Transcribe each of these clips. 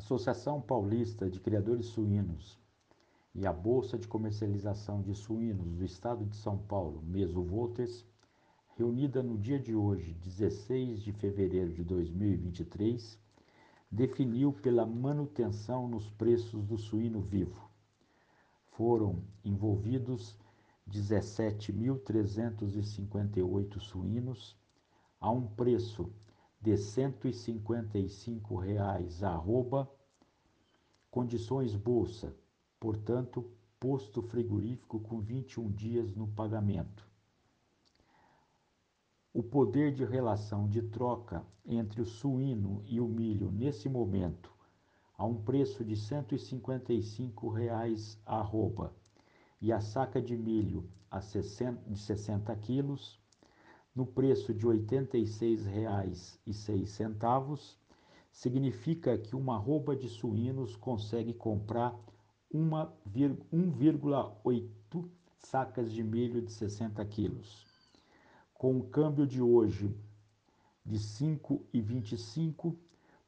Associação Paulista de Criadores Suínos e a Bolsa de Comercialização de Suínos do Estado de São Paulo, Meso Voters, reunida no dia de hoje, 16 de fevereiro de 2023, definiu pela manutenção nos preços do suíno vivo. Foram envolvidos 17.358 suínos a um preço de 155 reais arroba, condições bolsa, portanto, posto frigorífico com 21 dias no pagamento. O poder de relação de troca entre o suíno e o milho nesse momento a um preço de 155 reais arroba, e a saca de milho a 60, de 60 quilos no preço de R$ 86,06, significa que uma arroba de suínos consegue comprar 1,8 sacas de milho de 60 quilos. Com o câmbio de hoje de 5,25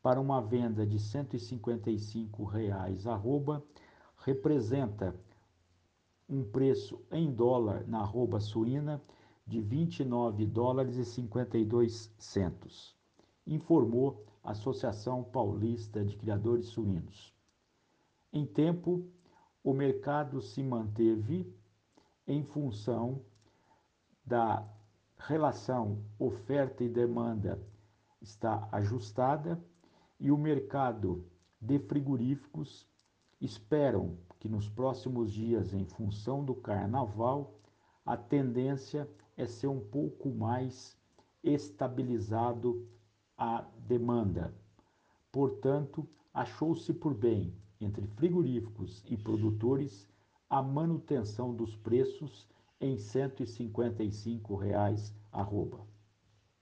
para uma venda de 155 reais arroba, representa um preço em dólar na arroba suína de 29 dólares e 52 centos, informou a Associação Paulista de Criadores Suínos. Em tempo, o mercado se manteve em função da relação oferta e demanda está ajustada e o mercado de frigoríficos esperam que nos próximos dias, em função do carnaval, a tendência é ser um pouco mais estabilizado a demanda. Portanto, achou-se por bem, entre frigoríficos e produtores, a manutenção dos preços em 155 reais.